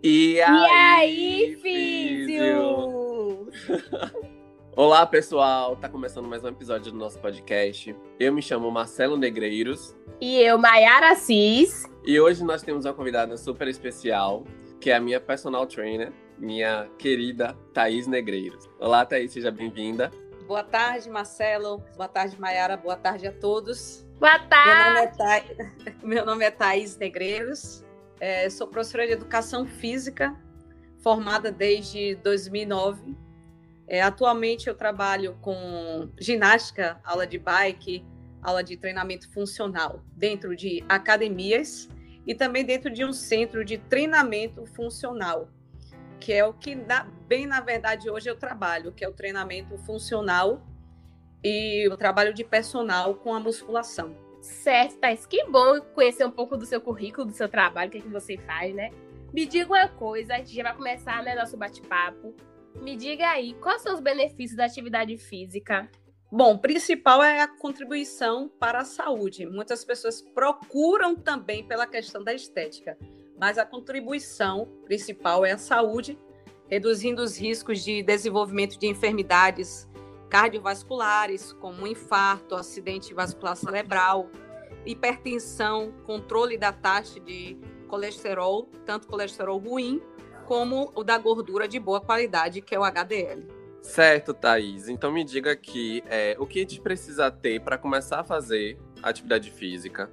E aí, físio? Olá, pessoal! Tá começando mais um episódio do nosso podcast. Eu me chamo Marcelo Negreiros. E eu, Maiara Assis. E hoje nós temos uma convidada super especial, que é a minha personal trainer, minha querida Thaís Negreiros. Olá, Thaís, seja bem-vinda. Boa tarde, Marcelo. Boa tarde, Maiara. Boa tarde a todos. Boa tarde. Meu nome é, Tha... Meu nome é Thaís Negreiros. É, sou professora de Educação Física, formada desde 2009. É, atualmente eu trabalho com ginástica, aula de bike, aula de treinamento funcional dentro de academias e também dentro de um centro de treinamento funcional, que é o que na, bem na verdade hoje eu trabalho, que é o treinamento funcional e o trabalho de personal com a musculação. Certo, Thais. Que bom conhecer um pouco do seu currículo, do seu trabalho, o que, é que você faz, né? Me diga uma coisa, a gente já vai começar né, nosso bate-papo. Me diga aí, quais são os benefícios da atividade física? Bom, o principal é a contribuição para a saúde. Muitas pessoas procuram também pela questão da estética, mas a contribuição principal é a saúde, reduzindo os riscos de desenvolvimento de enfermidades cardiovasculares, como infarto, acidente vascular cerebral, hipertensão, controle da taxa de colesterol, tanto colesterol ruim como o da gordura de boa qualidade, que é o HDL. Certo, Thaís. Então me diga aqui, é, o que a gente precisa ter para começar a fazer atividade física?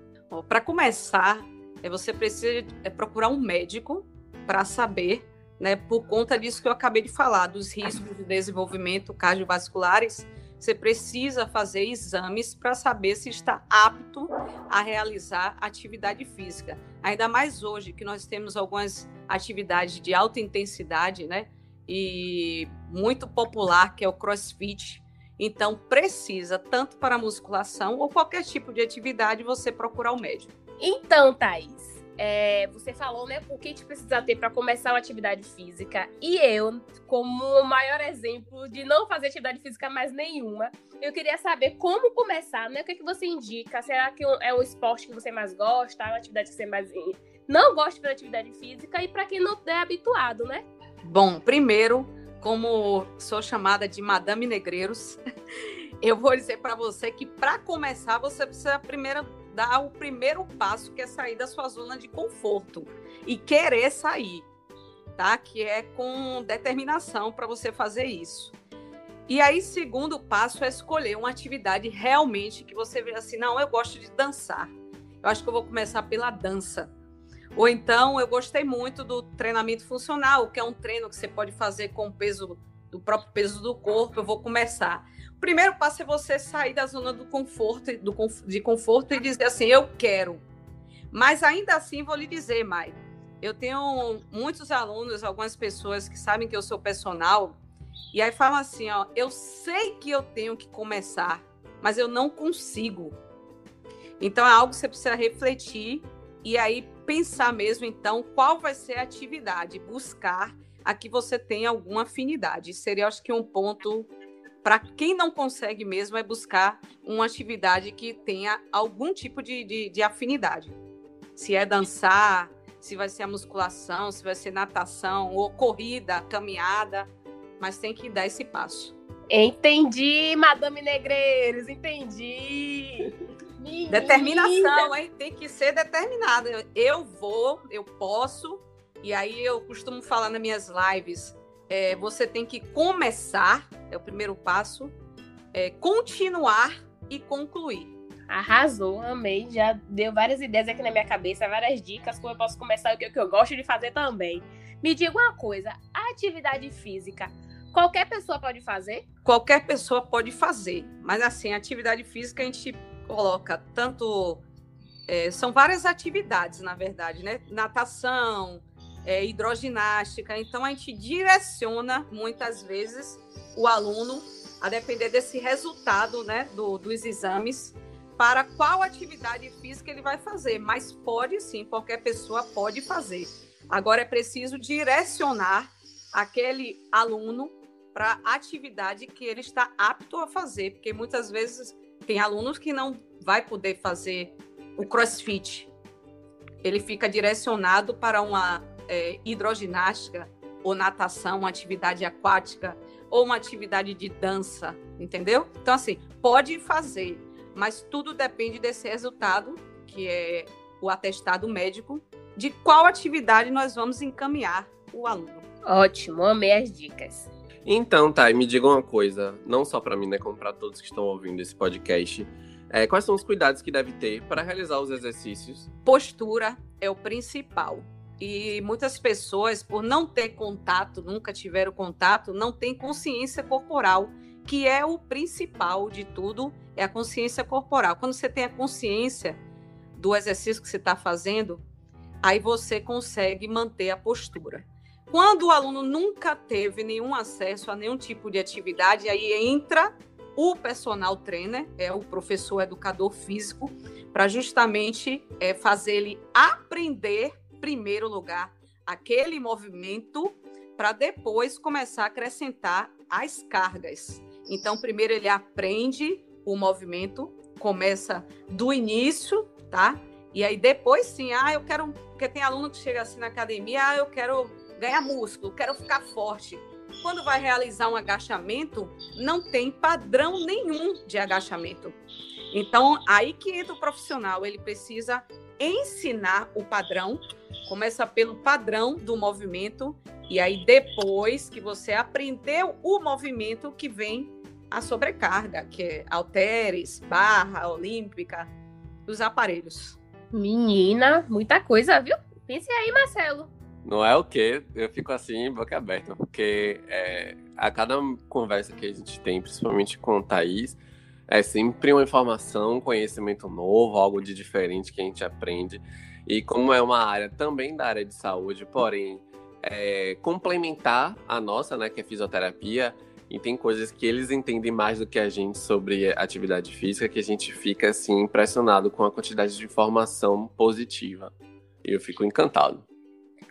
Para começar, é, você precisa é, procurar um médico para saber né, por conta disso que eu acabei de falar, dos riscos de desenvolvimento cardiovasculares, você precisa fazer exames para saber se está apto a realizar atividade física. Ainda mais hoje que nós temos algumas atividades de alta intensidade, né? E muito popular, que é o CrossFit. Então, precisa, tanto para musculação ou qualquer tipo de atividade, você procurar o médico. Então, Thaís, é, você falou, né, o que a gente precisa ter para começar uma atividade física. E eu, como o maior exemplo de não fazer atividade física mais nenhuma, eu queria saber como começar, né? O que, é que você indica? Será que é um esporte que você mais gosta? Uma atividade que você mais não gosta de atividade física? E para quem não é habituado, né? Bom, primeiro, como sou chamada de Madame Negreiros, eu vou dizer para você que para começar você precisa primeiro dar o primeiro passo, que é sair da sua zona de conforto e querer sair, tá? Que é com determinação para você fazer isso. E aí, segundo passo é escolher uma atividade realmente que você vê assim, não, eu gosto de dançar. Eu acho que eu vou começar pela dança. Ou então, eu gostei muito do treinamento funcional, que é um treino que você pode fazer com o peso do próprio peso do corpo. Eu vou começar. Primeiro passo é você sair da zona do conforto, do, de conforto e dizer assim, eu quero. Mas ainda assim, vou lhe dizer, Mai, eu tenho muitos alunos, algumas pessoas que sabem que eu sou personal, e aí falam assim, ó, eu sei que eu tenho que começar, mas eu não consigo. Então é algo que você precisa refletir e aí pensar mesmo, então, qual vai ser a atividade, buscar a que você tenha alguma afinidade. Seria, acho que, um ponto para quem não consegue mesmo, é buscar uma atividade que tenha algum tipo de, de, de afinidade. Se é dançar, se vai ser a musculação, se vai ser natação, ou corrida, caminhada, mas tem que dar esse passo. Entendi, Madame Negreiros, entendi. Determinação, hein? Tem que ser determinada. Eu vou, eu posso, e aí eu costumo falar nas minhas lives, é, você tem que começar, é o primeiro passo, é, continuar e concluir. Arrasou, amei. Já deu várias ideias aqui na minha cabeça, várias dicas como eu posso começar o que, eu gosto de fazer também. Me diga uma coisa: a atividade física, qualquer pessoa pode fazer? Qualquer pessoa pode fazer, mas assim, atividade física a gente coloca tanto. É, são várias atividades, na verdade, né? Natação, é, hidroginástica. Então, a gente direciona muitas vezes o aluno a depender desse resultado né, do, dos exames para qual atividade física ele vai fazer. Mas pode sim, qualquer pessoa pode fazer. Agora é preciso direcionar aquele aluno para a atividade que ele está apto a fazer, porque muitas vezes tem alunos que não vai poder fazer o CrossFit. Ele fica direcionado para uma é, hidroginástica ou natação, uma atividade aquática ou uma atividade de dança, entendeu? Então, assim, pode fazer, mas tudo depende desse resultado, que é o atestado médico, de qual atividade nós vamos encaminhar o aluno. Ótimo, amei as dicas. Então, tá, e me diga uma coisa, não só para mim, né, como para todos que estão ouvindo esse podcast. É, quais são os cuidados que deve ter para realizar os exercícios? Postura é o principal. E muitas pessoas, por não ter contato, nunca tiveram contato, não têm consciência corporal, que é o principal de tudo, é a consciência corporal. Quando você tem a consciência do exercício que você está fazendo, aí você consegue manter a postura. Quando o aluno nunca teve nenhum acesso a nenhum tipo de atividade, aí entra o personal trainer, é o professor educador físico, para justamente é, fazer ele aprender primeiro lugar aquele movimento para depois começar a acrescentar as cargas. Então, primeiro ele aprende o movimento, começa do início, tá? E aí depois sim, ah, eu quero, porque tem aluno que chega assim na academia, ah, eu quero ganhar músculo, quero ficar forte. Quando vai realizar um agachamento, não tem padrão nenhum de agachamento. Então, aí que entra o profissional, ele precisa ensinar o padrão Começa pelo padrão do movimento e aí depois que você aprendeu o movimento que vem a sobrecarga, que é halteres, barra olímpica, os aparelhos. Menina, muita coisa, viu? Pense aí, Marcelo. Não é o que eu fico assim, boca aberta, porque é, a cada conversa que a gente tem, principalmente com o Thaís, é sempre uma informação, um conhecimento novo, algo de diferente que a gente aprende. E como é uma área também da área de saúde, porém é, complementar a nossa, né, que é fisioterapia, e tem coisas que eles entendem mais do que a gente sobre atividade física, que a gente fica assim impressionado com a quantidade de informação positiva. E eu fico encantado.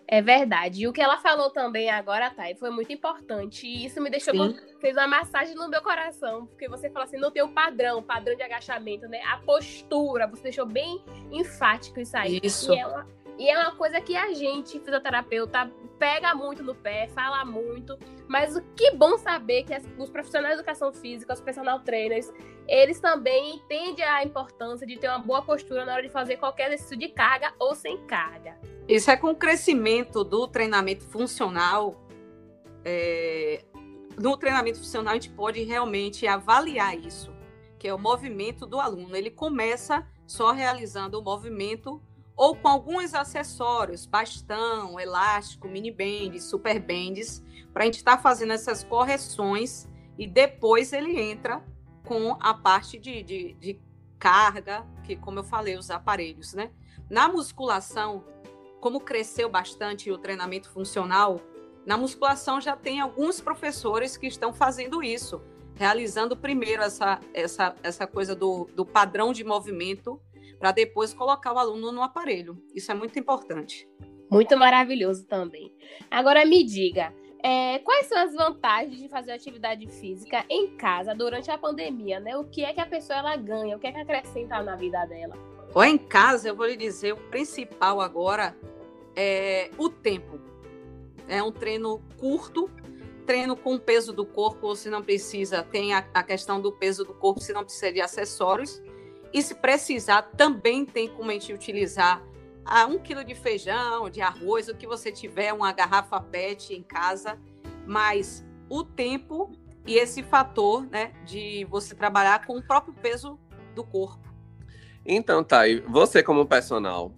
É verdade. E o que ela falou também agora, Thay, foi muito importante. E isso me deixou. Com... fez uma massagem no meu coração. Porque você falou assim: não tem o padrão, padrão de agachamento, né? A postura. Você deixou bem enfático isso aí. Isso. E é uma, e é uma coisa que a gente, fisioterapeuta, pega muito no pé, fala muito. Mas o que bom saber que as, os profissionais de educação física, os personal trainers, eles também entendem a importância de ter uma boa postura na hora de fazer qualquer exercício de carga ou sem carga. Isso é com o crescimento do treinamento funcional. É, no treinamento funcional, a gente pode realmente avaliar isso, que é o movimento do aluno. Ele começa só realizando o movimento ou com alguns acessórios, bastão, elástico, mini bands, super bands, para a gente estar tá fazendo essas correções e depois ele entra com a parte de, de, de carga, que como eu falei, os aparelhos, né? Na musculação, como cresceu bastante o treinamento funcional, na musculação já tem alguns professores que estão fazendo isso, realizando primeiro essa, essa, essa coisa do, do padrão de movimento, para depois colocar o aluno no aparelho. Isso é muito importante. Muito maravilhoso também. Agora me diga, é, quais são as vantagens de fazer atividade física em casa durante a pandemia, né? O que é que a pessoa ela ganha? O que é que acrescenta na vida dela? Ou em casa, eu vou lhe dizer, o principal agora é, o tempo. É um treino curto, treino com o peso do corpo, se não precisa, tem a, a, questão do peso do corpo, se não precisa de acessórios. E se precisar, também tem como a gente utilizar ah, um quilo de feijão, de arroz, o que você tiver, uma garrafa PET em casa, mas o tempo e esse fator né, de você trabalhar com o próprio peso do corpo. Então, e você como personal,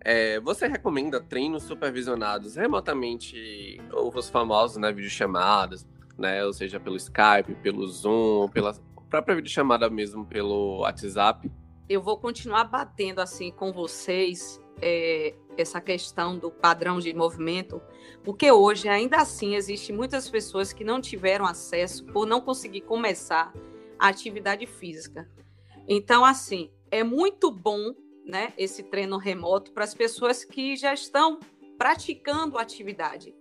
é, você recomenda treinos supervisionados remotamente, ou os famosos, né, videochamadas, né, ou seja, pelo Skype, pelo Zoom, pela própria videochamada mesmo pelo WhatsApp? Eu vou continuar batendo assim com vocês é, essa questão do padrão de movimento, porque hoje ainda assim existe muitas pessoas que não tiveram acesso por não conseguir começar a atividade física. Então, assim, é muito bom né, esse treino remoto para as pessoas que já estão praticando a atividade.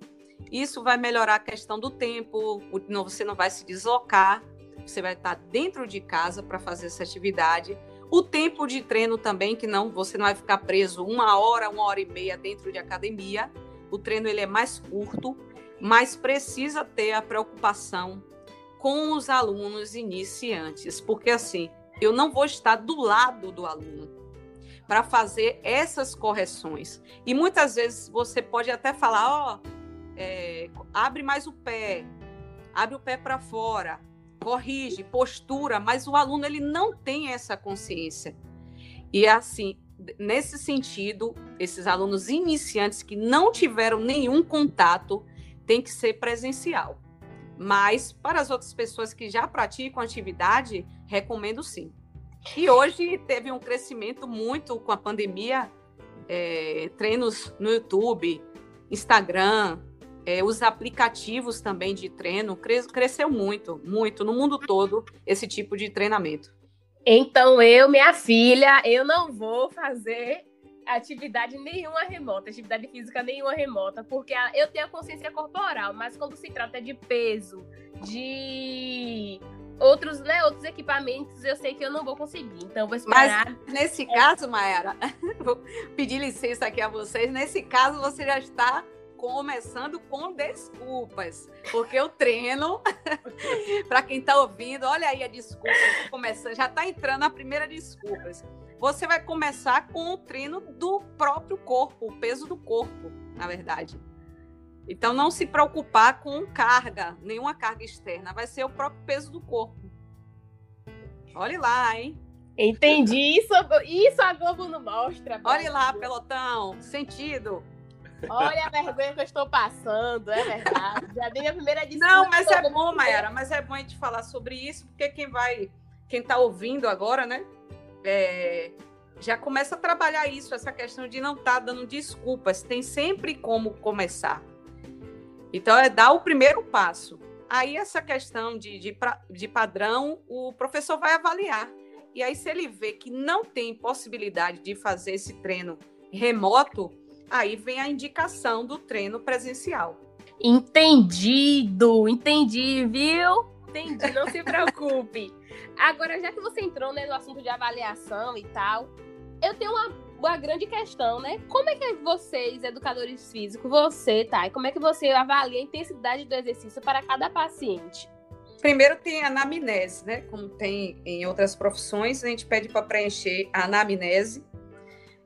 Isso vai melhorar a questão do tempo, você não vai se deslocar, você vai estar dentro de casa para fazer essa atividade. O tempo de treino também, que não você não vai ficar preso uma hora, uma hora e meia dentro de academia. o treino ele é mais curto, mas precisa ter a preocupação com os alunos iniciantes, porque assim, eu não vou estar do lado do aluno para fazer essas correções. E muitas vezes você pode até falar, ó, oh, é, abre mais o pé, abre o pé para fora, corrige, postura, mas o aluno ele não tem essa consciência. E assim, nesse sentido, esses alunos iniciantes que não tiveram nenhum contato tem que ser presencial. Mas para as outras pessoas que já praticam atividade, recomendo sim. E hoje teve um crescimento muito com a pandemia, é, treinos no YouTube, Instagram, é, os aplicativos também de treino, cresceu muito, muito no mundo todo esse tipo de treinamento. Então eu, minha filha, eu não vou fazer atividade nenhuma remota, atividade física nenhuma remota, porque eu tenho a consciência corporal, mas quando se trata de peso, de outros, né, outros equipamentos, eu sei que eu não vou conseguir. Então, vou esperar. Mas nesse caso, Mayara, vou pedir licença aqui a vocês. Nesse caso, você já está começando com desculpas, porque o treino, para quem está ouvindo, olha aí a desculpa, começando, já está entrando a primeira desculpas. Você vai começar com o treino do próprio corpo, o peso do corpo, na verdade. Então, não se preocupar com carga, nenhuma carga externa, vai ser o próprio peso do corpo. Olhe lá, hein? Entendi. Isso, isso a Globo não mostra. Olhe lá, pelotão. Sentido. Olha a vergonha que eu estou passando, é verdade. Já dei a primeira desculpa. Não, mas é bom, Mayara, mas é bom a gente falar sobre isso, porque quem vai, quem está ouvindo agora, né, é, já começa a trabalhar isso, essa questão de não estar tá dando desculpas. Tem sempre como começar. Então, é dar o primeiro passo. Aí, essa questão de, de, de padrão, o professor vai avaliar. E aí, se ele vê que não tem possibilidade de fazer esse treino remoto, aí vem a indicação do treino presencial. Entendido, entendi, viu? Entendi, não se preocupe. Agora, já que você entrou né, no assunto de avaliação e tal, eu tenho uma, uma grande questão, né? Como é que vocês, educadores físicos, você, tá? Como é que você avalia a intensidade do exercício para cada paciente? Primeiro tem a anamnese, né? Como tem em outras profissões, a gente pede para preencher a anamnese.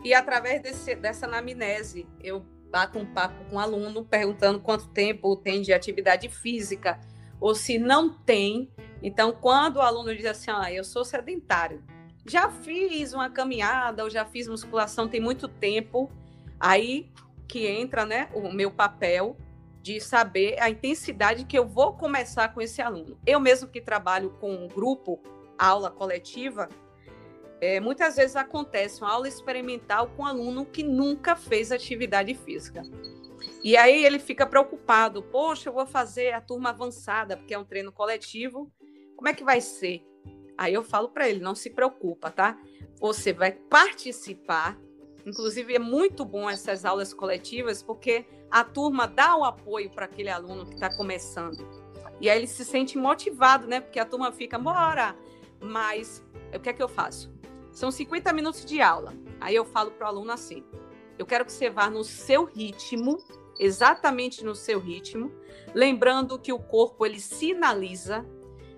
E através desse, dessa anamnese, eu bato um papo com o aluno, perguntando quanto tempo tem de atividade física, ou se não tem. Então, quando o aluno diz assim, ah, eu sou sedentário, já fiz uma caminhada, ou já fiz musculação tem muito tempo, aí que entra né, o meu papel de saber a intensidade que eu vou começar com esse aluno. Eu mesmo que trabalho com um grupo, aula coletiva, é, muitas vezes acontece uma aula experimental com um aluno que nunca fez atividade física. E aí ele fica preocupado, poxa, eu vou fazer a turma avançada, porque é um treino coletivo, como é que vai ser? Aí eu falo para ele, não se preocupa, tá? Você vai participar. Inclusive é muito bom essas aulas coletivas porque a turma dá o apoio para aquele aluno que está começando. E aí ele se sente motivado, né? Porque a turma fica, bora! Mas o que é que eu faço? São 50 minutos de aula. Aí eu falo para o aluno assim: eu quero que você vá no seu ritmo, exatamente no seu ritmo, lembrando que o corpo ele sinaliza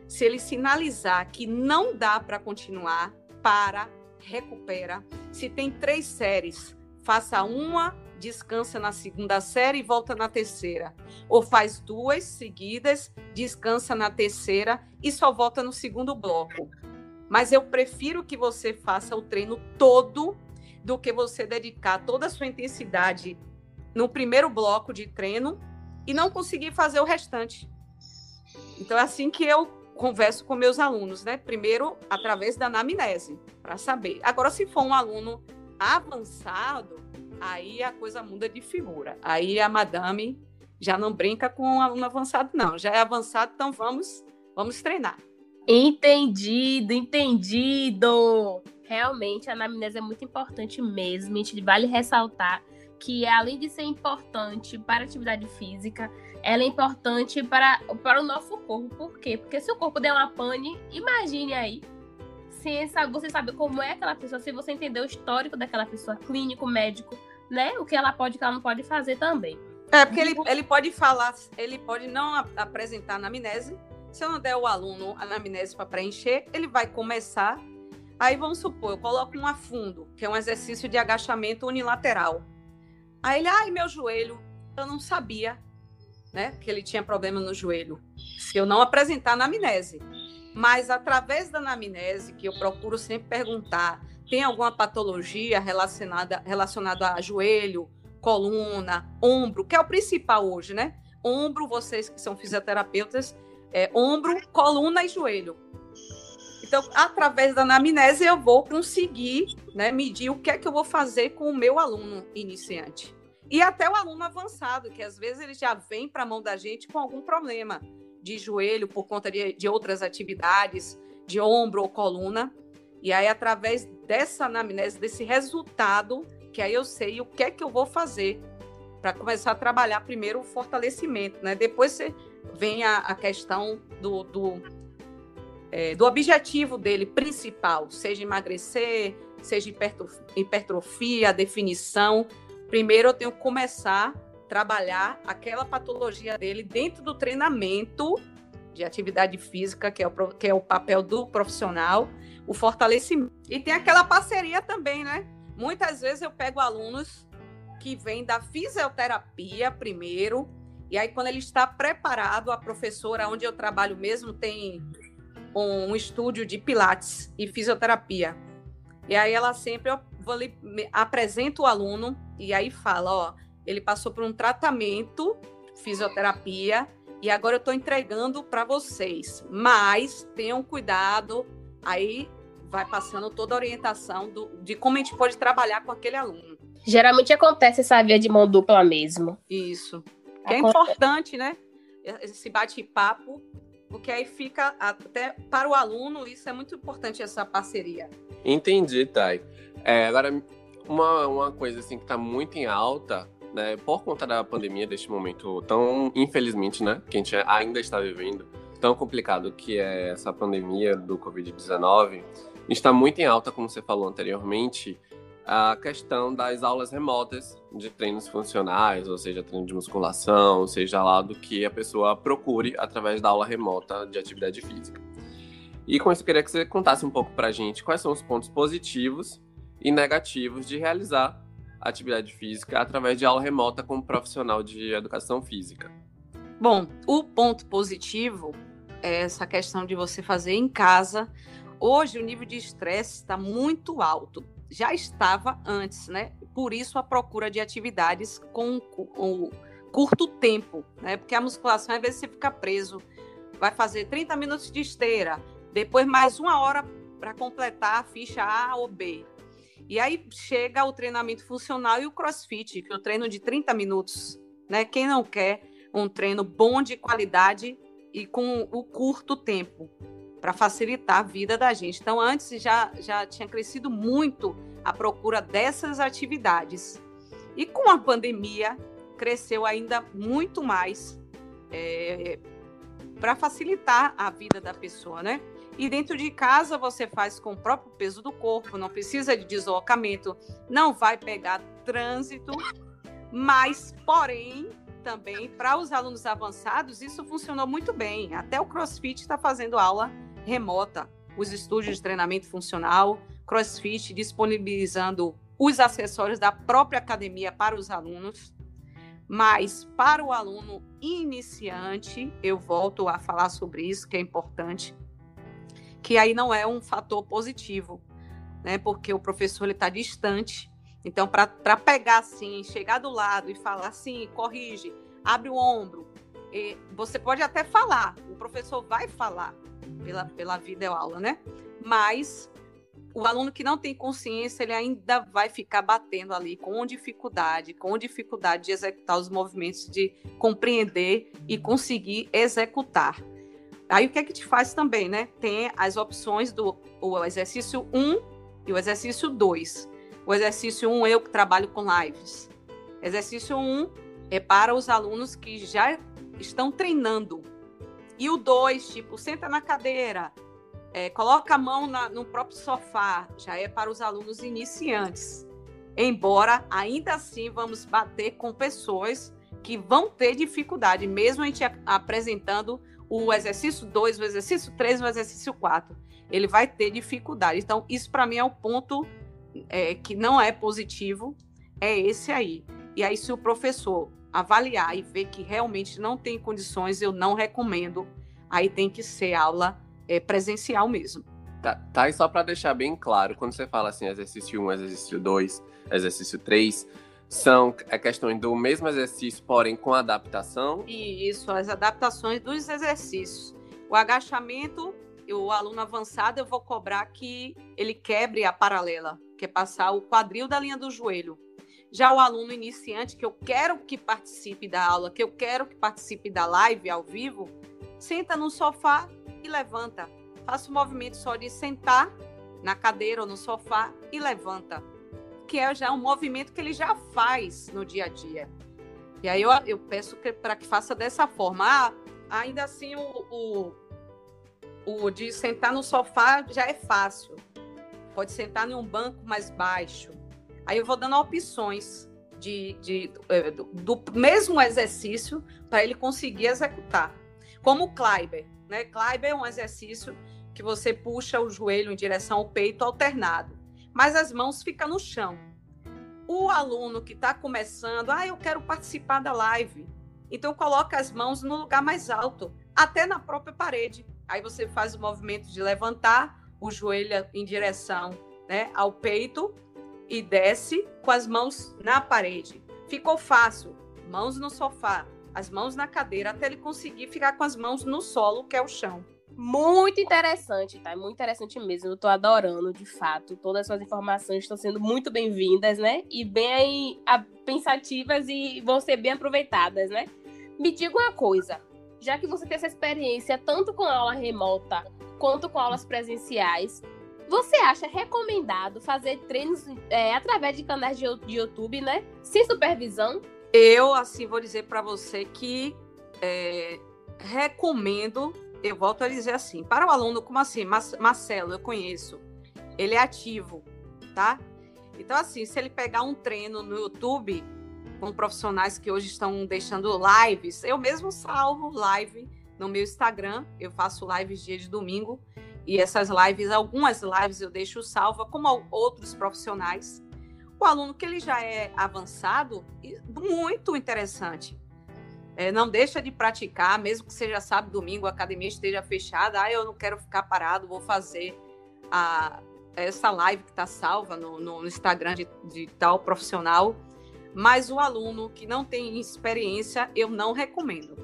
se ele sinalizar que não dá para continuar, para, recupera. Se tem três séries, faça uma, descansa na segunda série e volta na terceira. Ou faz duas seguidas, descansa na terceira e só volta no segundo bloco. Mas eu prefiro que você faça o treino todo do que você dedicar toda a sua intensidade no primeiro bloco de treino e não conseguir fazer o restante. Então é assim que eu converso com meus alunos, né? Primeiro, através da anamnese, para saber. Agora, se for um aluno avançado, aí a coisa muda de figura. Aí a madame já não brinca com um aluno avançado, não. Já é avançado, então vamos, vamos treinar. Entendido, entendido. Realmente, a anamnese é muito importante mesmo. A gente vale ressaltar que, além de ser importante para a atividade física, ela é importante para, para o nosso corpo. Por quê? Porque se o corpo der uma pane, imagine aí. Se você sabe como é aquela pessoa, se você entender o histórico daquela pessoa, clínico, médico, né? O que ela pode e o que ela não pode fazer também. É, porque ele, ele pode falar, ele pode não apresentar anamnese. Se eu não der o aluno anamnese para preencher, ele vai começar. Aí vamos supor, eu coloco um afundo, que é um exercício de agachamento unilateral. Aí ele, ai, meu joelho, eu não sabia, né, que ele tinha problema no joelho. Se eu não apresentar anamnese. Mas através da anamnese, que eu procuro sempre perguntar, tem alguma patologia relacionada, relacionada a joelho, coluna, ombro, que é o principal hoje, né? Ombro, vocês que são fisioterapeutas, é ombro, coluna e joelho. Então, através da anamnese, eu vou conseguir né, medir o que é que eu vou fazer com o meu aluno iniciante. E até o aluno avançado, que às vezes ele já vem para a mão da gente com algum problema de joelho por conta de, de outras atividades, de ombro ou coluna. E aí, através dessa anamnese, desse resultado, que aí eu sei o que é que eu vou fazer para começar a trabalhar primeiro o fortalecimento, né? Depois você vem a, a questão do, do, é, do objetivo dele principal, seja emagrecer, seja hipertrofia, definição. Primeiro eu tenho que começar a trabalhar aquela patologia dele dentro do treinamento de atividade física, que é o, que é o papel do profissional, o fortalecimento. E tem aquela parceria também, né? Muitas vezes eu pego alunos que vêm da fisioterapia primeiro, e aí quando ele está preparado, a professora onde eu trabalho mesmo tem um, estúdio de pilates e fisioterapia. E aí ela sempre vou ali, apresenta o aluno e aí fala, ó, ele passou por um tratamento, fisioterapia, e agora eu estou entregando para vocês. Mas tenham cuidado, aí vai passando toda a orientação do, de como a gente pode trabalhar com aquele aluno. Geralmente acontece essa via de mão dupla mesmo. Isso. Que é importante, né? Esse bate-papo, porque aí fica até para o aluno, isso é muito importante, essa parceria. Entendi, Thay. É, agora, uma, uma coisa assim que está muito em alta né, por conta da pandemia, deste momento tão, infelizmente, né, que a gente ainda está vivendo, tão complicado que é essa pandemia do Covid-19, está muito em alta, como você falou anteriormente, a questão das aulas remotas de treinos funcionais, ou seja, treino de musculação, seja lá do que a pessoa procure através da aula remota de atividade física. E com isso, eu queria que você contasse um pouco para a gente quais são os pontos positivos e negativos de realizar atividade física através de aula remota com um profissional de educação física? Bom, o ponto positivo é essa questão de você fazer em casa. Hoje o nível de estresse está muito alto. Já estava antes, né? Por isso a procura de atividades com, com curto tempo, né? Porque a musculação às vezes você fica preso, vai fazer 30 minutos de esteira, depois mais uma hora para completar a ficha A ou B. E aí chega o treinamento funcional e o crossfit, que é o treino de 30 minutos. Né? Quem não quer um treino bom de qualidade e com o curto tempo para facilitar a vida da gente. Então, antes já, já tinha crescido muito a procura dessas atividades. E com a pandemia, cresceu ainda muito mais é, para facilitar a vida da pessoa, né? E dentro de casa você faz com o próprio peso do corpo, não precisa de deslocamento, não vai pegar trânsito, mas, porém, também para os alunos avançados, isso funcionou muito bem. Até o CrossFit está fazendo aula remota, os estúdios de treinamento funcional, CrossFit disponibilizando os acessórios da própria academia para os alunos. Mas para o aluno iniciante, eu volto a falar sobre isso, que é importante que aí não é um fator positivo, né? Porque o professor ele está distante. Então, para pegar assim, chegar do lado e falar assim, corrige, abre o ombro, você pode até falar, o professor vai falar pela, pela videoaula, né? Mas o aluno que não tem consciência, ele ainda vai ficar batendo ali com dificuldade, com dificuldade de executar os movimentos, de compreender e conseguir executar. Aí o que é que te faz também, né? Tem as opções do o exercício 1 e o exercício 2. O exercício 1 eu que trabalho com lives. Exercício 1 é para os alunos que já estão treinando. E o 2, tipo, senta na cadeira, é, coloca a mão na, no próprio sofá, já é para os alunos iniciantes. Embora ainda assim vamos bater com pessoas que vão ter dificuldade, mesmo a gente apresentando o exercício 2, o exercício 3, o exercício 4. Ele vai ter dificuldade. Então, isso para mim é o ponto é, que não é positivo, é esse aí. E aí, se o professor avaliar e ver que realmente não tem condições, eu não recomendo. Aí tem que ser aula é, presencial mesmo. Tá, tá, e só para deixar bem claro, quando você fala assim, exercício 1, exercício 2, exercício 3, são a questão do mesmo exercício, porém com adaptação? Isso, as adaptações dos exercícios. O agachamento, o aluno avançado, eu vou cobrar que ele quebre a paralela, que é passar o quadril da linha do joelho. Já o aluno iniciante, que eu quero que participe da aula, que eu quero que participe da live ao vivo, senta no sofá e levanta. Faça o movimento só de sentar na cadeira ou no sofá e levanta. Que é já um movimento que ele já faz no dia a dia. E aí eu, eu peço para que faça dessa forma. Ah, ainda assim, o, o, o de sentar no sofá já é fácil. Pode sentar em um banco mais baixo Aí eu vou dando opções de, de é, do, do, mesmo exercício para ele conseguir executar. Como o Kleiber, né? Kleiber é um exercício que você puxa o joelho em direção ao peito alternado, mas as mãos ficam no chão. O aluno que está começando, ah, eu quero participar da live, então coloca as mãos no lugar mais alto, até na própria parede. Aí você faz o movimento de levantar o joelho em direção né, ao peito e desce com as mãos na parede. Ficou fácil. Mãos no sofá, as mãos na cadeira, até ele conseguir ficar com as mãos no solo, que é o chão. Muito interessante, tá? Muito interessante mesmo. Eu tô adorando, de fato. Todas as suas informações estão sendo muito bem-vindas, né? E bem pensativas e vão ser bem aproveitadas, né? Me diga uma coisa. Já que você tem essa experiência tanto com aula remota quanto com aulas presenciais, você acha recomendado fazer treinos é, através de canais de, de YouTube, né? Sem supervisão? Eu, assim, vou dizer para você que é, recomendo, eu volto a dizer assim, para o aluno, como assim? Marcelo, eu conheço, ele é ativo, tá? Então, assim, se ele pegar um treino no YouTube, com profissionais que hoje estão deixando lives, eu mesmo salvo live no meu Instagram, eu faço lives dia de domingo, e essas lives, algumas lives eu deixo salva, como outros profissionais. O aluno que ele já é avançado, muito interessante. É, não deixa de praticar, mesmo que seja sábado, domingo, a academia esteja fechada. Ah, eu não quero ficar parado, vou fazer a, essa live que está salva no, no Instagram de, de tal profissional. Mas o aluno que não tem experiência, eu não recomendo.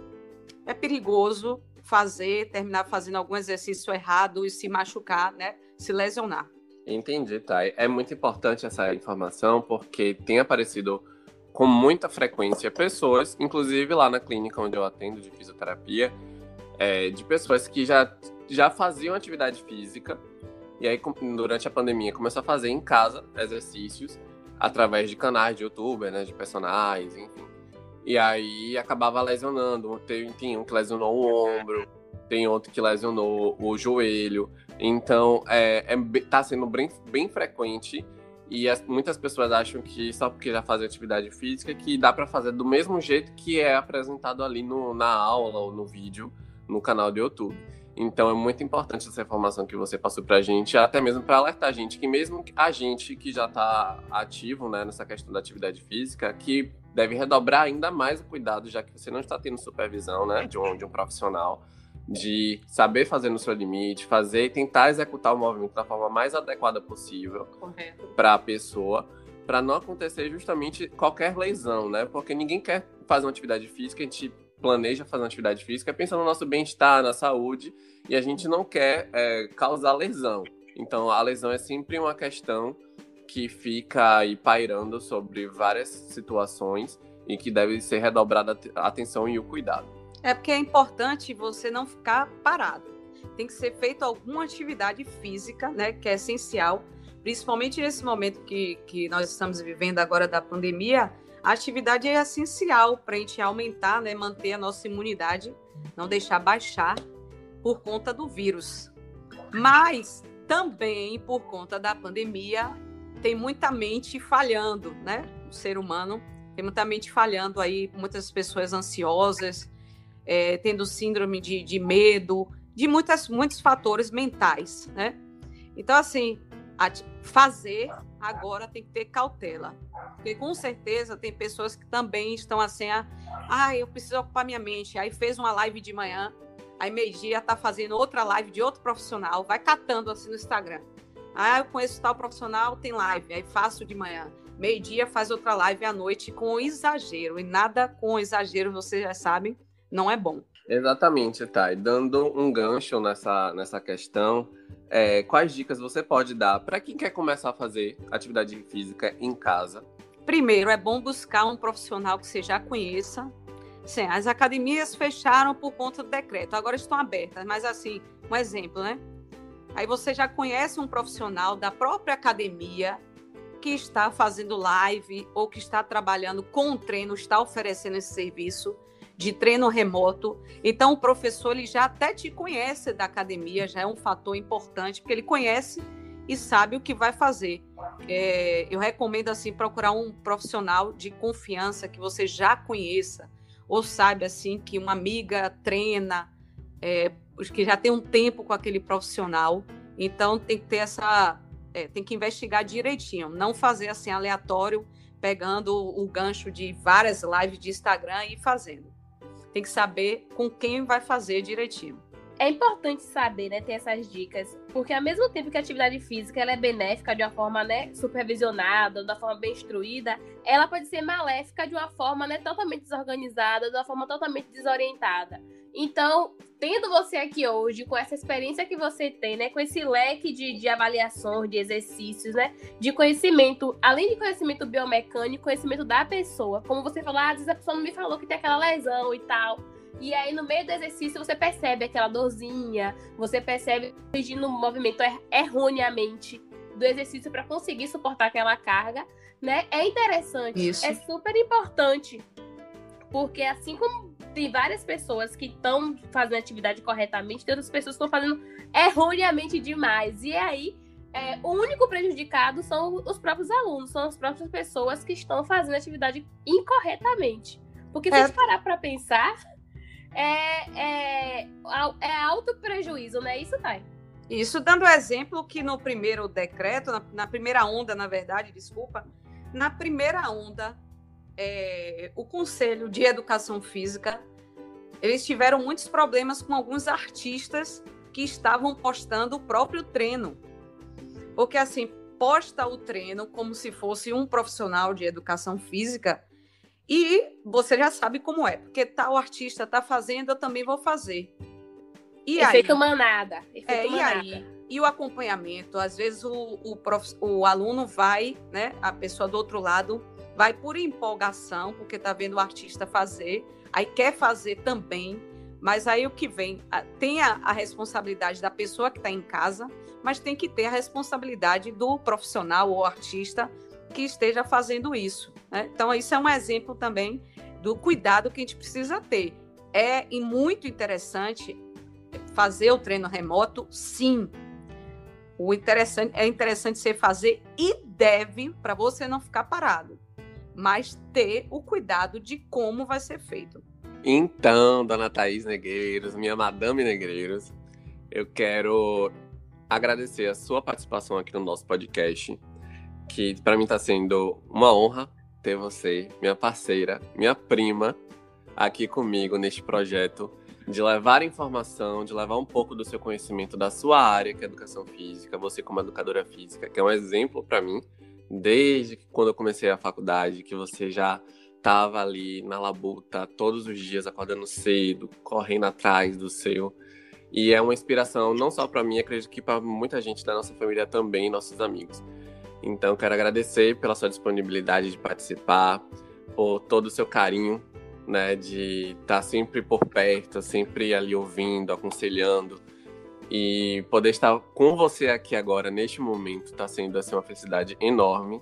É perigoso, fazer, terminar fazendo algum exercício errado e se machucar, né? Se lesionar. Entendi, Thay. É muito importante essa informação porque tem aparecido com muita frequência pessoas, inclusive lá na clínica onde eu atendo de fisioterapia, é, de pessoas que já, já faziam atividade física e aí durante a pandemia começou a fazer em casa exercícios através de canais de YouTube, né, de personagens, enfim. E aí acabava lesionando. Tem, tem um que lesionou o ombro, tem outro que lesionou o joelho. Então, é, é, tá sendo bem, bem frequente. E as, muitas pessoas acham que só porque já fazem atividade física, que dá para fazer do mesmo jeito que é apresentado ali no, na aula ou no vídeo no canal do YouTube. Então é muito importante essa informação que você passou para a gente, até mesmo para alertar a gente que mesmo a gente que já está ativo né, nessa questão da atividade física, que deve redobrar ainda mais o cuidado, já que você não está tendo supervisão né, de, um, de um profissional, de saber fazer no seu limite, fazer e tentar executar o movimento da forma mais adequada possível para a pessoa, para não acontecer justamente qualquer lesão, né? Porque ninguém quer fazer uma atividade física, a gente planeja fazer uma atividade física pensando no nosso bem-estar, na saúde, e a gente não quer é, causar lesão. Então, a lesão é sempre uma questão que fica aí pairando sobre várias situações e que deve ser redobrada a atenção e o cuidado. É porque é importante você não ficar parado. Tem que ser feita alguma atividade física, né, que é essencial, principalmente nesse momento que, que nós estamos vivendo agora da pandemia. A atividade é essencial para a gente aumentar, né, manter a nossa imunidade, não deixar baixar por conta do vírus. Mas também por conta da pandemia, tem muita mente falhando, né? O ser humano Tem muita mente falhando aí, muitas pessoas ansiosas, é, tendo síndrome de, de medo, de muitas, muitos fatores mentais, né? Então, assim, fazer agora tem que ter cautela. Porque com certeza tem pessoas que também estão assim, ah, eu preciso ocupar minha mente. Aí fez uma live de manhã, aí meio-dia tá fazendo outra live de outro profissional, vai catando assim no Instagram. Ah, eu conheço tal profissional, tem live, aí faço de manhã. Meio-dia faz outra live à noite com exagero. E nada com exagero, vocês já sabem, não é bom. Exatamente, Thay. Dando um gancho nessa, nessa questão, é, quais dicas você pode dar para quem quer começar a fazer atividade física em casa? Primeiro, é bom buscar um profissional que você já conheça. Sim, as academias fecharam por conta do decreto, agora estão abertas, mas assim, um exemplo, né? Aí você já conhece um profissional da própria academia que está fazendo live ou que está trabalhando com o treino, está oferecendo esse serviço de treino remoto. Então, o professor ele já até te conhece da academia, já é um fator importante, porque ele conhece e sabe o que vai fazer. É, eu recomendo assim procurar um profissional de confiança que você já conheça ou sabe assim que uma amiga treina, é, que já tem um tempo com aquele profissional. Então tem que ter essa, é, tem que investigar direitinho, não fazer assim aleatório, pegando o gancho de várias lives de Instagram e fazendo tem que saber com quem vai fazer direitinho. É importante saber, né, ter essas dicas, porque ao mesmo tempo que a atividade física ela é benéfica de uma forma, né, supervisionada, de uma forma bem instruída, ela pode ser maléfica de uma forma, né, totalmente desorganizada, de uma forma totalmente desorientada. Então, tendo você aqui hoje, com essa experiência que você tem, né, com esse leque de, de avaliações, de exercícios, né, de conhecimento, além de conhecimento biomecânico, conhecimento da pessoa, como você falou, ah, às vezes a pessoa não me falou que tem aquela lesão e tal. E aí, no meio do exercício, você percebe aquela dorzinha, você percebe corrigindo o movimento er erroneamente do exercício para conseguir suportar aquela carga, né? É interessante, Isso. é super importante. Porque assim como tem várias pessoas que estão fazendo atividade corretamente, tem outras pessoas que estão fazendo erroneamente demais. E aí, é, o único prejudicado são os próprios alunos, são as próprias pessoas que estão fazendo atividade incorretamente. Porque se é. a gente parar para pensar, é, é, é alto prejuízo, não é isso, Thay? Isso dando exemplo que no primeiro decreto, na, na primeira onda, na verdade, desculpa, na primeira onda é, o Conselho de Educação Física, eles tiveram muitos problemas com alguns artistas que estavam postando o próprio treino. Porque, assim, posta o treino como se fosse um profissional de educação física e você já sabe como é, porque tal artista está fazendo, eu também vou fazer. E Efeito aí, manada. Efeito é, manada. E aí? E o acompanhamento? Às vezes o, o, prof, o aluno vai, né? A pessoa do outro lado vai por empolgação, porque está vendo o artista fazer, aí quer fazer também, mas aí o que vem, tem a, a responsabilidade da pessoa que está em casa, mas tem que ter a responsabilidade do profissional ou artista que esteja fazendo isso. Né? Então, isso é um exemplo também do cuidado que a gente precisa ter. É e muito interessante fazer o treino remoto, sim. O interessante é interessante você fazer e deve para você não ficar parado mas ter o cuidado de como vai ser feito. Então, dona Thaís Negreiros, minha Madame Negreiros, eu quero agradecer a sua participação aqui no nosso podcast, que para mim está sendo uma honra ter você, minha parceira, minha prima, aqui comigo neste projeto de levar informação, de levar um pouco do seu conhecimento da sua área, que é educação física, você como educadora física, que é um exemplo para mim desde quando eu comecei a faculdade, que você já estava ali na labuta todos os dias, acordando cedo, correndo atrás do seu. E é uma inspiração não só para mim, acredito que para muita gente da nossa família também, nossos amigos. Então, quero agradecer pela sua disponibilidade de participar, por todo o seu carinho, né, de estar tá sempre por perto, sempre ali ouvindo, aconselhando. E poder estar com você aqui agora, neste momento, está sendo assim, uma felicidade enorme.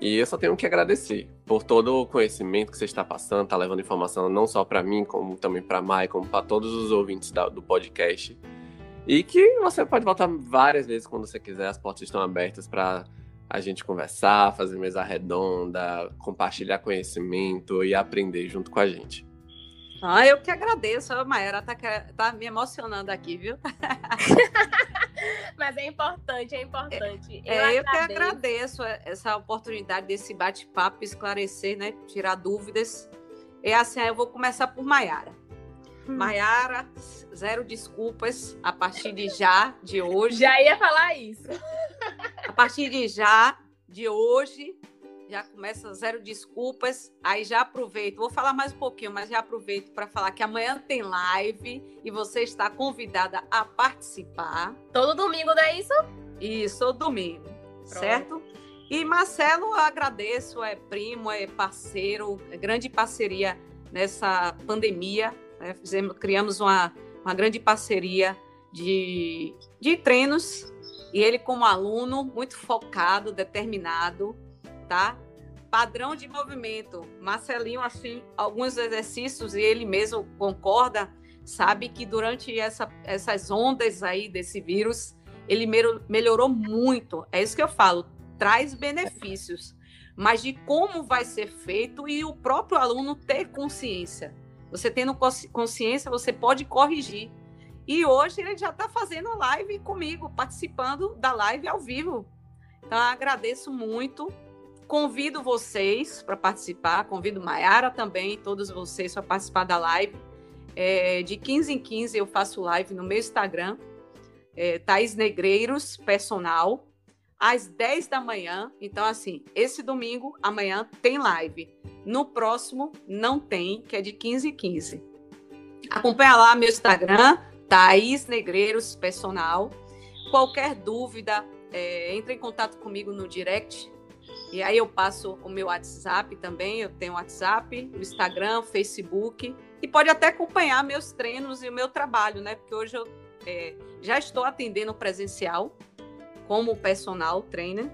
E eu só tenho que agradecer por todo o conhecimento que você está passando, está levando informação não só para mim, como também para Mai, como para todos os ouvintes da, do podcast. E que você pode voltar várias vezes quando você quiser, as portas estão abertas para a gente conversar, fazer mesa redonda, compartilhar conhecimento e aprender junto com a gente. Ah, eu que agradeço. A Maera tá, tá me emocionando aqui, viu? Mas é importante, é importante. Eu, é, eu que agradeço essa oportunidade desse bate-papo, esclarecer, né? Tirar dúvidas. É assim, eu vou começar por Maiara. Hum. Maiara, zero desculpas a partir de já, de hoje. Já ia falar isso. A partir de já, de hoje, já começa zero desculpas. Aí já aproveito, vou falar mais um pouquinho, mas já aproveito para falar que amanhã tem live e você está convidada a participar. Todo domingo, não é isso? Isso, todo domingo, Pronto. certo? E Marcelo, agradeço, é primo, é parceiro, é grande parceria nessa pandemia. Né? Fizemos, criamos uma, uma grande parceria de, de treinos e ele, como aluno, muito focado, determinado, tá? Padrão de movimento. Marcelinho, assim, alguns exercícios, e ele mesmo concorda, sabe que durante essa, essas ondas aí desse vírus, ele melhorou muito. É isso que eu falo, traz benefícios, mas de como vai ser feito e o próprio aluno ter consciência. Você tendo consciência, você pode corrigir. E hoje ele já está fazendo live comigo, participando da live ao vivo. Então, agradeço muito Convido vocês para participar, convido Maiara também, todos vocês para participar da live. É, de 15 em 15 eu faço live no meu Instagram, é, Negreiros Personal, às 10 da manhã. Então, assim, esse domingo, amanhã, tem live. No próximo, não tem, que é de 15 em 15. Acompanha lá meu Instagram, Thaís Negreiros Personal. Qualquer dúvida, é, entre em contato comigo no direct e aí eu passo o meu WhatsApp também, eu tenho WhatsApp, o Instagram, Facebook, e pode até acompanhar meus treinos e o meu trabalho, né? Porque hoje eu é, já estou atendendo presencial como personal trainer.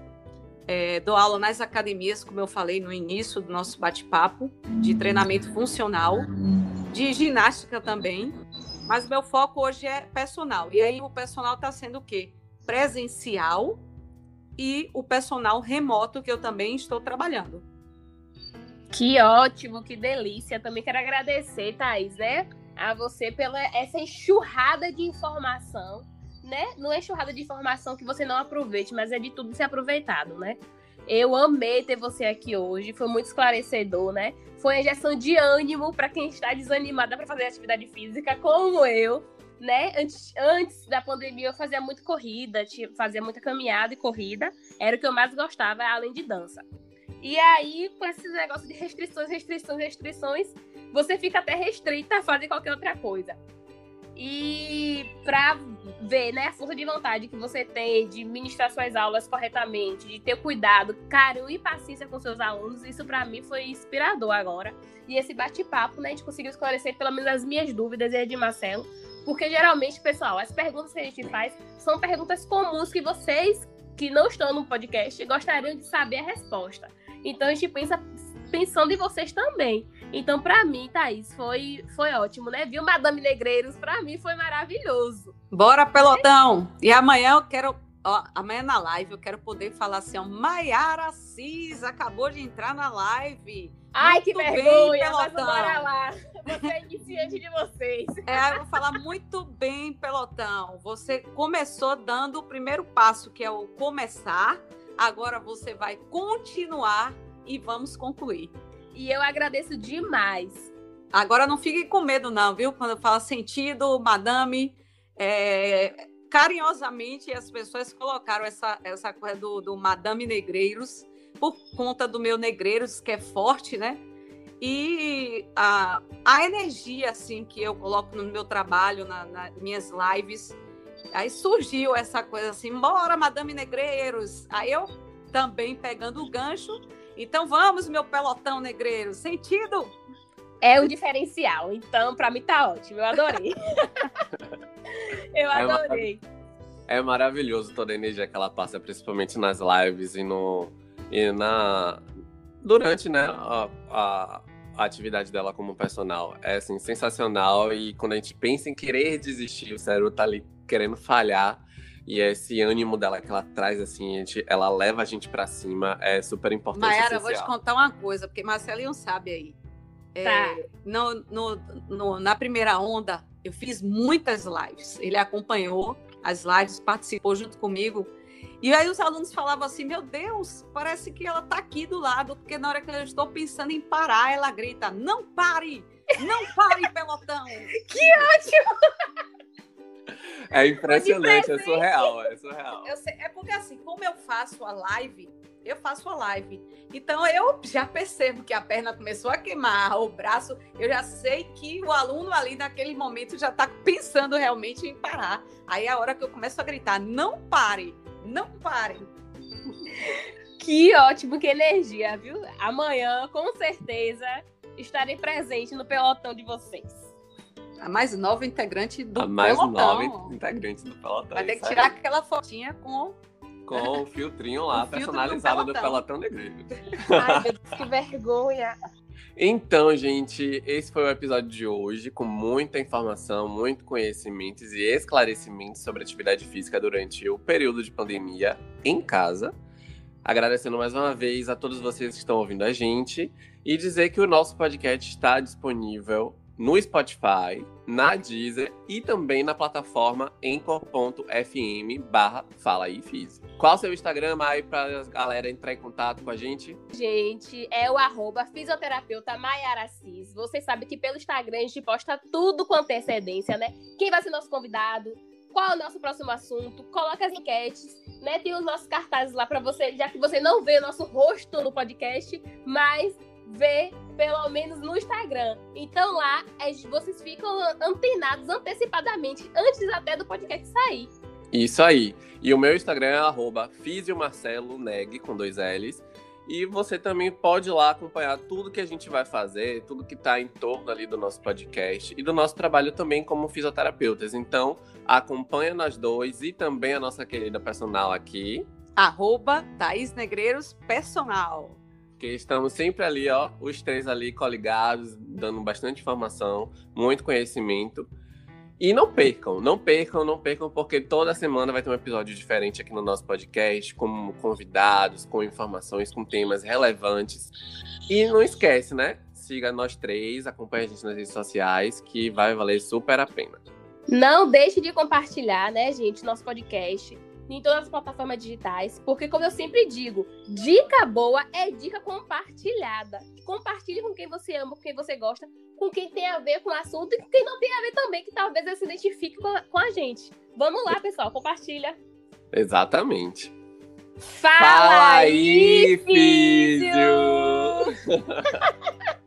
É, dou aula nas academias, como eu falei no início do nosso bate-papo, de treinamento funcional, de ginástica também. Mas meu foco hoje é personal. E aí o personal está sendo o quê? Presencial e o personal remoto que eu também estou trabalhando. Que ótimo, que delícia. Também quero agradecer, Thaís, né? A você pela essa enxurrada de informação, né? Não é enxurrada de informação que você não aproveite, mas é de tudo ser aproveitado, né? Eu amei ter você aqui hoje, foi muito esclarecedor, né? Foi uma injeção de ânimo para quem está desanimada para fazer atividade física, como eu né? Antes, antes da pandemia eu fazia muito corrida, fazia muita caminhada e corrida. Era o que eu mais gostava, além de dança. E aí, com esses negócios de restrições, restrições, restrições, você fica até restrita a fazer qualquer outra coisa. E para ver, né, a força de vontade que você tem de ministrar suas aulas corretamente, de ter cuidado, carinho e paciência com seus alunos, isso para mim foi inspirador agora. E esse bate-papo, né, a gente conseguiu esclarecer pelo menos as minhas dúvidas e a de Marcelo. Porque geralmente, pessoal, as perguntas que a gente faz são perguntas comuns que vocês que não estão no podcast gostariam de saber a resposta. Então a gente pensa pensando em vocês também. Então, para mim, Thaís, foi, foi ótimo, né? Viu, Madame Negreiros? Para mim foi maravilhoso. Bora, pelotão! E amanhã eu quero. Ó, amanhã na live eu quero poder falar assim, ó, Maiara Cis acabou de entrar na live. Ai, muito que vergonha, bem, mas bora lá. Você é iniciante de vocês. É, eu vou falar muito bem, pelotão. Você começou dando o primeiro passo, que é o começar. Agora você vai continuar e vamos concluir. E eu agradeço demais. Agora não fiquem com medo, não, viu? Quando eu falo sentido, madame, é, carinhosamente as pessoas colocaram essa, essa coisa do, do Madame Negreiros por conta do meu Negreiros, que é forte, né? E a, a energia assim que eu coloco no meu trabalho, na, nas minhas lives, aí surgiu essa coisa assim, bora, Madame Negreiros. Aí eu também pegando o gancho. Então vamos, meu pelotão negreiro. Sentido? É o diferencial. Então, para mim tá ótimo. Eu adorei. eu é adorei. É, é maravilhoso toda a energia que ela passa, principalmente nas lives e no e na durante né, a, a, a atividade dela como personal. É assim, sensacional. E quando a gente pensa em querer desistir, o cérebro tá ali querendo falhar. E esse ânimo dela que ela traz, assim, gente, ela leva a gente para cima, é super importante. Mayara, eu vou te contar uma coisa, porque Marcelinho sabe aí. É, tá. no, no, no, na primeira onda, eu fiz muitas lives. Ele acompanhou as lives, participou junto comigo. E aí os alunos falavam assim: Meu Deus, parece que ela está aqui do lado, porque na hora que eu estou pensando em parar, ela grita: Não pare! Não pare, pelotão! que ótimo! É impressionante, é surreal, é surreal. Sei, é porque assim, como eu faço a live, eu faço a live. Então eu já percebo que a perna começou a queimar, o braço, eu já sei que o aluno ali naquele momento já está pensando realmente em parar. Aí é a hora que eu começo a gritar: não pare, não pare. Que ótimo, que energia, viu? Amanhã, com certeza, estarei presente no pelotão de vocês. A mais nova integrante do pelotão. A mais pelotão. nova integrante do pelotão. Vai ter que tirar aquela fotinha com com o filtrinho lá, o personalizado do Pelotão Negreiro. Ai, meu Deus, que vergonha. Então, gente, esse foi o episódio de hoje, com muita informação, muito conhecimentos e esclarecimentos sobre atividade física durante o período de pandemia em casa. Agradecendo mais uma vez a todos vocês que estão ouvindo a gente e dizer que o nosso podcast está disponível no Spotify, na Deezer e também na plataforma Anchor.fm barra Fala aí Fiz. Qual o seu Instagram, Mai, pra galera entrar em contato com a gente? Gente, é o arroba fisioterapeuta Maiara Cis. Você sabe que pelo Instagram a gente posta tudo com antecedência, né? Quem vai ser nosso convidado, qual é o nosso próximo assunto, coloca as enquetes, né? Tem os nossos cartazes lá para você, já que você não vê o nosso rosto no podcast, mas vê pelo menos no Instagram. Então lá é, vocês ficam antenados antecipadamente, antes até do podcast sair. Isso aí. E o meu Instagram é arroba Neg, com dois L's. E você também pode ir lá acompanhar tudo que a gente vai fazer, tudo que está em torno ali do nosso podcast e do nosso trabalho também como fisioterapeutas. Então, acompanha nós dois e também a nossa querida personal aqui. Arroba Thaís Negreiros Personal. Porque estamos sempre ali, ó, os três ali coligados, dando bastante informação, muito conhecimento. E não percam, não percam, não percam, porque toda semana vai ter um episódio diferente aqui no nosso podcast, com convidados, com informações, com temas relevantes. E não esquece, né? Siga nós três, acompanhe a gente nas redes sociais, que vai valer super a pena. Não deixe de compartilhar, né, gente, nosso podcast em todas as plataformas digitais, porque como eu sempre digo, dica boa é dica compartilhada. Compartilhe com quem você ama, com quem você gosta, com quem tem a ver com o assunto e com quem não tem a ver também, que talvez se identifique com a, com a gente. Vamos lá, pessoal, compartilha. Exatamente. Fala, Fala aí, filho!